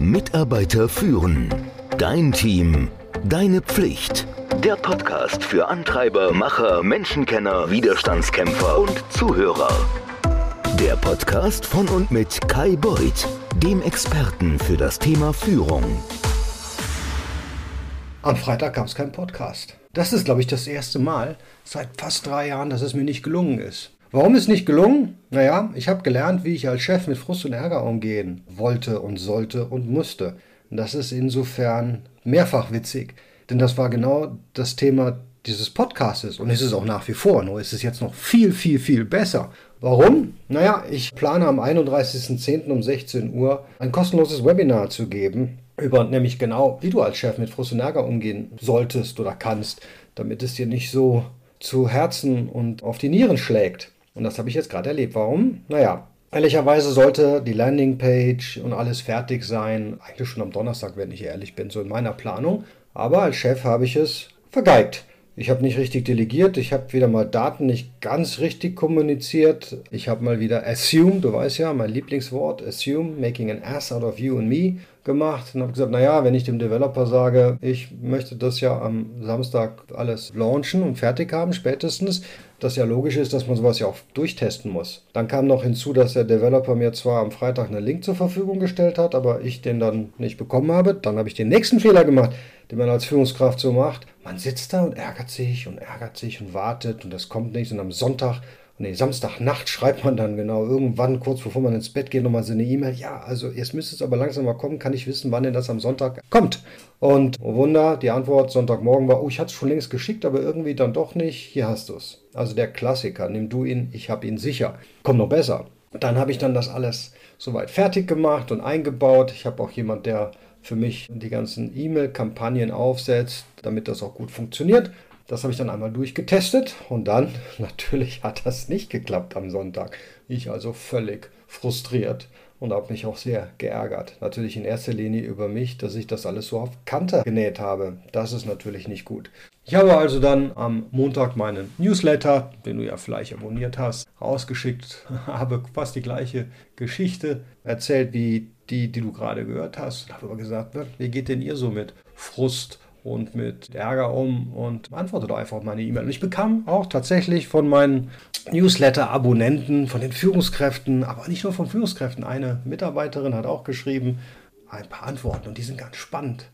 Mitarbeiter führen. Dein Team. Deine Pflicht. Der Podcast für Antreiber, Macher, Menschenkenner, Widerstandskämpfer und Zuhörer. Der Podcast von und mit Kai Beuth, dem Experten für das Thema Führung. Am Freitag gab es keinen Podcast. Das ist, glaube ich, das erste Mal seit fast drei Jahren, dass es mir nicht gelungen ist. Warum ist nicht gelungen? Naja, ich habe gelernt, wie ich als Chef mit Frust und Ärger umgehen wollte und sollte und musste. Und das ist insofern mehrfach witzig, denn das war genau das Thema dieses Podcastes und ist es auch nach wie vor, nur ist es jetzt noch viel, viel, viel besser. Warum? Naja, ich plane am 31.10. um 16 Uhr ein kostenloses Webinar zu geben, über nämlich genau, wie du als Chef mit Frust und Ärger umgehen solltest oder kannst, damit es dir nicht so zu Herzen und auf die Nieren schlägt. Und das habe ich jetzt gerade erlebt. Warum? Naja, ehrlicherweise sollte die Landingpage und alles fertig sein. Eigentlich schon am Donnerstag, wenn ich ehrlich bin, so in meiner Planung. Aber als Chef habe ich es vergeigt. Ich habe nicht richtig delegiert, ich habe wieder mal Daten nicht ganz richtig kommuniziert. Ich habe mal wieder assume, du weißt ja, mein Lieblingswort, assume, making an ass out of you and me gemacht und habe gesagt, naja, wenn ich dem Developer sage, ich möchte das ja am Samstag alles launchen und fertig haben, spätestens, das ja logisch ist, dass man sowas ja auch durchtesten muss. Dann kam noch hinzu, dass der Developer mir zwar am Freitag einen Link zur Verfügung gestellt hat, aber ich den dann nicht bekommen habe. Dann habe ich den nächsten Fehler gemacht, den man als Führungskraft so macht. Man sitzt da und ärgert sich und ärgert sich und wartet und das kommt nicht. Und am Sonntag nee, Samstagnacht schreibt man dann genau irgendwann, kurz bevor man ins Bett geht, nochmal so eine E-Mail. Ja, also jetzt müsste es aber langsam mal kommen, kann ich wissen, wann denn das am Sonntag kommt. Und oh Wunder, die Antwort Sonntagmorgen war, oh, ich hatte es schon längst geschickt, aber irgendwie dann doch nicht. Hier hast du es. Also der Klassiker, nimm du ihn, ich habe ihn sicher. Kommt noch besser. Dann habe ich dann das alles soweit fertig gemacht und eingebaut. Ich habe auch jemand, der für mich die ganzen E-Mail-Kampagnen aufsetzt, damit das auch gut funktioniert. Das habe ich dann einmal durchgetestet und dann natürlich hat das nicht geklappt am Sonntag. Ich also völlig frustriert und habe mich auch sehr geärgert. Natürlich in erster Linie über mich, dass ich das alles so auf Kante genäht habe. Das ist natürlich nicht gut. Ich habe also dann am Montag meinen Newsletter, den du ja vielleicht abonniert hast, rausgeschickt, habe fast die gleiche Geschichte erzählt wie die, die du gerade gehört hast. Habe aber gesagt, wie geht denn ihr so mit Frust und mit Ärger um und antworte doch einfach meine E-Mail. Und ich bekam auch tatsächlich von meinen Newsletter-Abonnenten, von den Führungskräften, aber nicht nur von Führungskräften, eine Mitarbeiterin hat auch geschrieben, ein paar Antworten und die sind ganz spannend.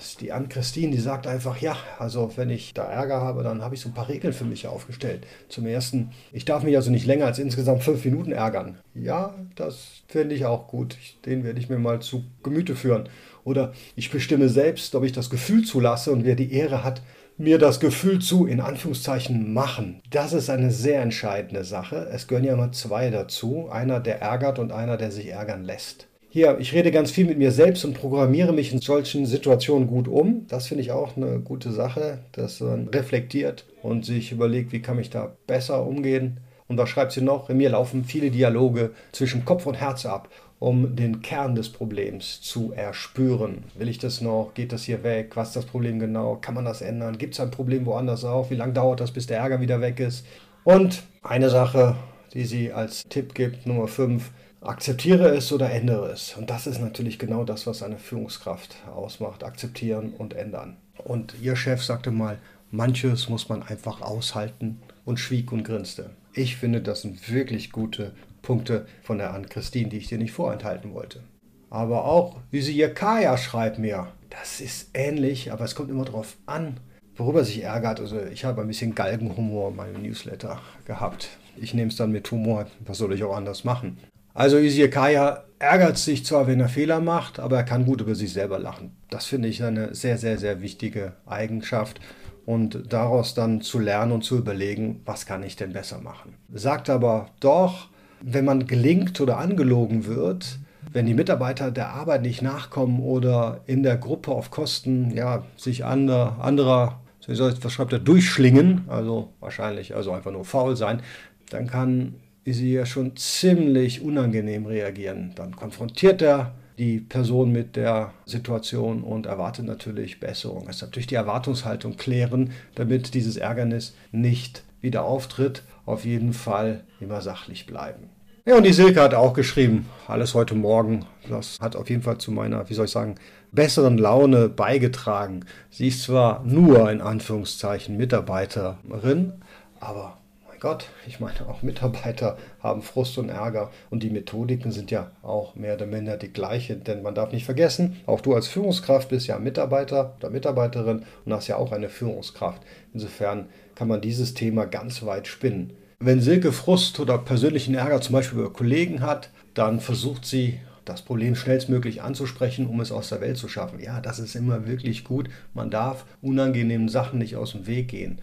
Ist die Ann-Christine, die sagt einfach, ja, also wenn ich da Ärger habe, dann habe ich so ein paar Regeln für mich aufgestellt. Zum ersten, ich darf mich also nicht länger als insgesamt fünf Minuten ärgern. Ja, das finde ich auch gut. Den werde ich mir mal zu Gemüte führen. Oder ich bestimme selbst, ob ich das Gefühl zulasse und wer die Ehre hat, mir das Gefühl zu, in Anführungszeichen, machen. Das ist eine sehr entscheidende Sache. Es gehören ja immer zwei dazu. Einer, der ärgert und einer, der sich ärgern lässt. Hier, ich rede ganz viel mit mir selbst und programmiere mich in solchen Situationen gut um. Das finde ich auch eine gute Sache, dass man reflektiert und sich überlegt, wie kann ich da besser umgehen. Und da schreibt sie noch, in mir laufen viele Dialoge zwischen Kopf und Herz ab um den Kern des Problems zu erspüren. Will ich das noch? Geht das hier weg? Was ist das Problem genau? Kann man das ändern? Gibt es ein Problem woanders auch? Wie lange dauert das, bis der Ärger wieder weg ist? Und eine Sache, die sie als Tipp gibt, Nummer 5, akzeptiere es oder ändere es. Und das ist natürlich genau das, was eine Führungskraft ausmacht. Akzeptieren und ändern. Und ihr Chef sagte mal, manches muss man einfach aushalten und schwieg und grinste. Ich finde, das sind wirklich gute Punkte von der Ann-Christine, die ich dir nicht vorenthalten wollte. Aber auch Ysiya Kaya schreibt mir, das ist ähnlich, aber es kommt immer darauf an, worüber sich ärgert. Also ich habe ein bisschen Galgenhumor in meinem Newsletter gehabt. Ich nehme es dann mit Humor. Was soll ich auch anders machen? Also Kaya ärgert sich zwar, wenn er Fehler macht, aber er kann gut über sich selber lachen. Das finde ich eine sehr, sehr, sehr wichtige Eigenschaft und daraus dann zu lernen und zu überlegen, was kann ich denn besser machen. Sagt aber doch, wenn man gelingt oder angelogen wird, wenn die Mitarbeiter der Arbeit nicht nachkommen oder in der Gruppe auf Kosten ja, sich anderer, anderer was schreibt er, durchschlingen, also wahrscheinlich also einfach nur faul sein, dann kann sie ja schon ziemlich unangenehm reagieren. Dann konfrontiert er die Person mit der Situation und erwartet natürlich Besserung. Es ist natürlich die Erwartungshaltung klären, damit dieses Ärgernis nicht wieder auftritt. Auf jeden Fall immer sachlich bleiben. Ja, und die Silke hat auch geschrieben, alles heute Morgen. Das hat auf jeden Fall zu meiner, wie soll ich sagen, besseren Laune beigetragen. Sie ist zwar nur in Anführungszeichen Mitarbeiterin, aber Gott, ich meine, auch Mitarbeiter haben Frust und Ärger und die Methodiken sind ja auch mehr oder minder die gleiche, denn man darf nicht vergessen, auch du als Führungskraft bist ja Mitarbeiter oder Mitarbeiterin und hast ja auch eine Führungskraft. Insofern kann man dieses Thema ganz weit spinnen. Wenn Silke Frust oder persönlichen Ärger zum Beispiel über Kollegen hat, dann versucht sie das Problem schnellstmöglich anzusprechen, um es aus der Welt zu schaffen. Ja, das ist immer wirklich gut. Man darf unangenehmen Sachen nicht aus dem Weg gehen.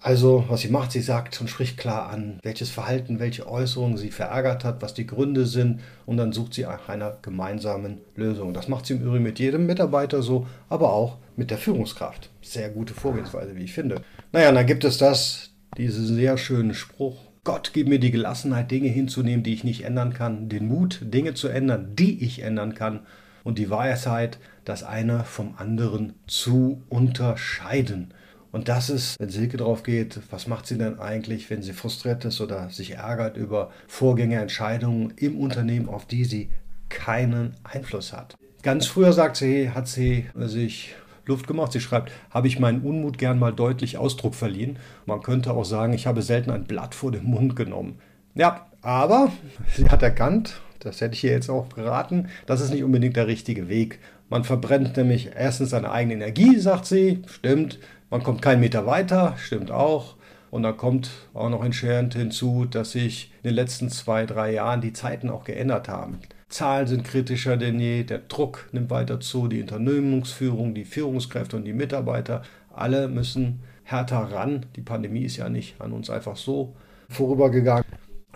Also, was sie macht, sie sagt und spricht klar an, welches Verhalten, welche Äußerungen sie verärgert hat, was die Gründe sind und dann sucht sie nach einer gemeinsamen Lösung. Das macht sie im Übrigen mit jedem Mitarbeiter so, aber auch mit der Führungskraft. Sehr gute Vorgehensweise, wie ich finde. Naja, dann gibt es das, diesen sehr schönen Spruch, Gott, gib mir die Gelassenheit, Dinge hinzunehmen, die ich nicht ändern kann, den Mut, Dinge zu ändern, die ich ändern kann und die Weisheit, das eine vom anderen zu unterscheiden. Und das ist, wenn Silke drauf geht, was macht sie denn eigentlich, wenn sie frustriert ist oder sich ärgert über Vorgänge, Entscheidungen im Unternehmen, auf die sie keinen Einfluss hat. Ganz früher, sagt sie, hat sie sich Luft gemacht. Sie schreibt, habe ich meinen Unmut gern mal deutlich Ausdruck verliehen. Man könnte auch sagen, ich habe selten ein Blatt vor den Mund genommen. Ja, aber sie hat erkannt, das hätte ich ihr jetzt auch geraten, das ist nicht unbedingt der richtige Weg. Man verbrennt nämlich erstens seine eigene Energie, sagt sie, stimmt. Man kommt keinen Meter weiter, stimmt auch. Und dann kommt auch noch entscheidend hinzu, dass sich in den letzten zwei, drei Jahren die Zeiten auch geändert haben. Zahlen sind kritischer denn je, der Druck nimmt weiter zu, die Unternehmensführung, die Führungskräfte und die Mitarbeiter, alle müssen härter ran. Die Pandemie ist ja nicht an uns einfach so vorübergegangen.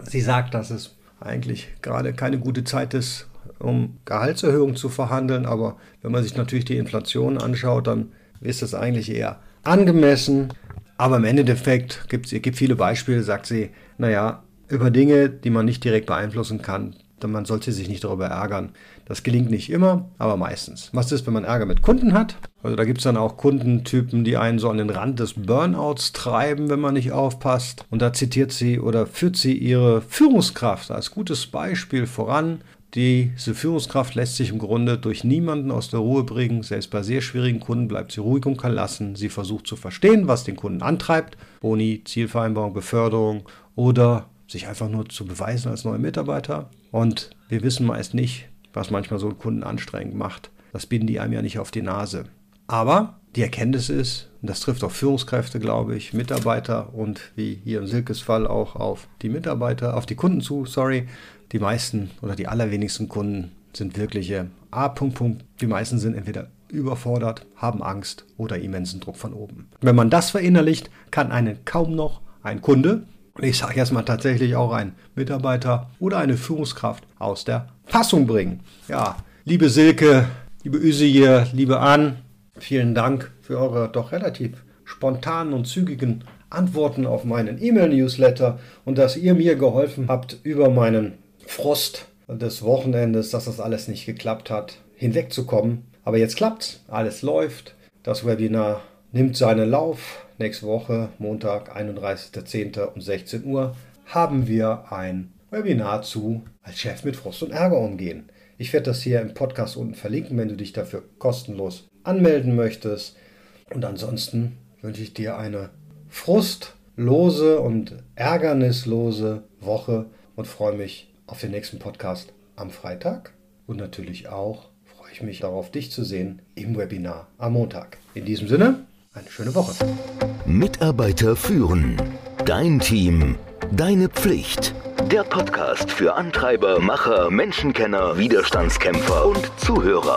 Sie sagt, dass es eigentlich gerade keine gute Zeit ist, um Gehaltserhöhungen zu verhandeln, aber wenn man sich natürlich die Inflation anschaut, dann ist es eigentlich eher angemessen. Aber im Endeffekt gibt es viele Beispiele, sagt sie, naja, über Dinge, die man nicht direkt beeinflussen kann, man sollte sich nicht darüber ärgern. Das gelingt nicht immer, aber meistens. Was ist, wenn man Ärger mit Kunden hat? Also da gibt es dann auch Kundentypen, die einen so an den Rand des Burnouts treiben, wenn man nicht aufpasst. Und da zitiert sie oder führt sie ihre Führungskraft als gutes Beispiel voran. Diese Führungskraft lässt sich im Grunde durch niemanden aus der Ruhe bringen. Selbst bei sehr schwierigen Kunden bleibt sie ruhig und kann lassen. Sie versucht zu verstehen, was den Kunden antreibt. Boni, Zielvereinbarung, Beförderung oder sich einfach nur zu beweisen als neuer Mitarbeiter. Und wir wissen meist nicht, was manchmal so einen Kunden anstrengend macht. Das binden die einem ja nicht auf die Nase. Aber die Erkenntnis ist, und das trifft auf Führungskräfte, glaube ich, Mitarbeiter und wie hier im Silkes Fall auch auf die Mitarbeiter, auf die Kunden zu, sorry. Die meisten oder die allerwenigsten Kunden sind wirkliche A. Punkt, Punkt. Die meisten sind entweder überfordert, haben Angst oder immensen Druck von oben. Wenn man das verinnerlicht, kann einen kaum noch ein Kunde ich sage erstmal tatsächlich auch ein Mitarbeiter oder eine Führungskraft aus der Fassung bringen. Ja, liebe Silke, liebe Üsier, liebe Ann, vielen Dank für eure doch relativ spontanen und zügigen Antworten auf meinen E-Mail-Newsletter und dass ihr mir geholfen habt, über meinen Frost des Wochenendes, dass das alles nicht geklappt hat, hinwegzukommen. Aber jetzt klappt's, alles läuft. Das Webinar nimmt seinen Lauf. Nächste Woche, Montag, 31.10. um 16 Uhr, haben wir ein Webinar zu als Chef mit Frust und Ärger umgehen. Ich werde das hier im Podcast unten verlinken, wenn du dich dafür kostenlos anmelden möchtest. Und ansonsten wünsche ich dir eine frustlose und ärgernislose Woche und freue mich auf den nächsten Podcast am Freitag und natürlich auch freue ich mich darauf, dich zu sehen im Webinar am Montag. In diesem Sinne, eine schöne Woche. Mitarbeiter führen. Dein Team. Deine Pflicht. Der Podcast für Antreiber, Macher, Menschenkenner, Widerstandskämpfer und Zuhörer.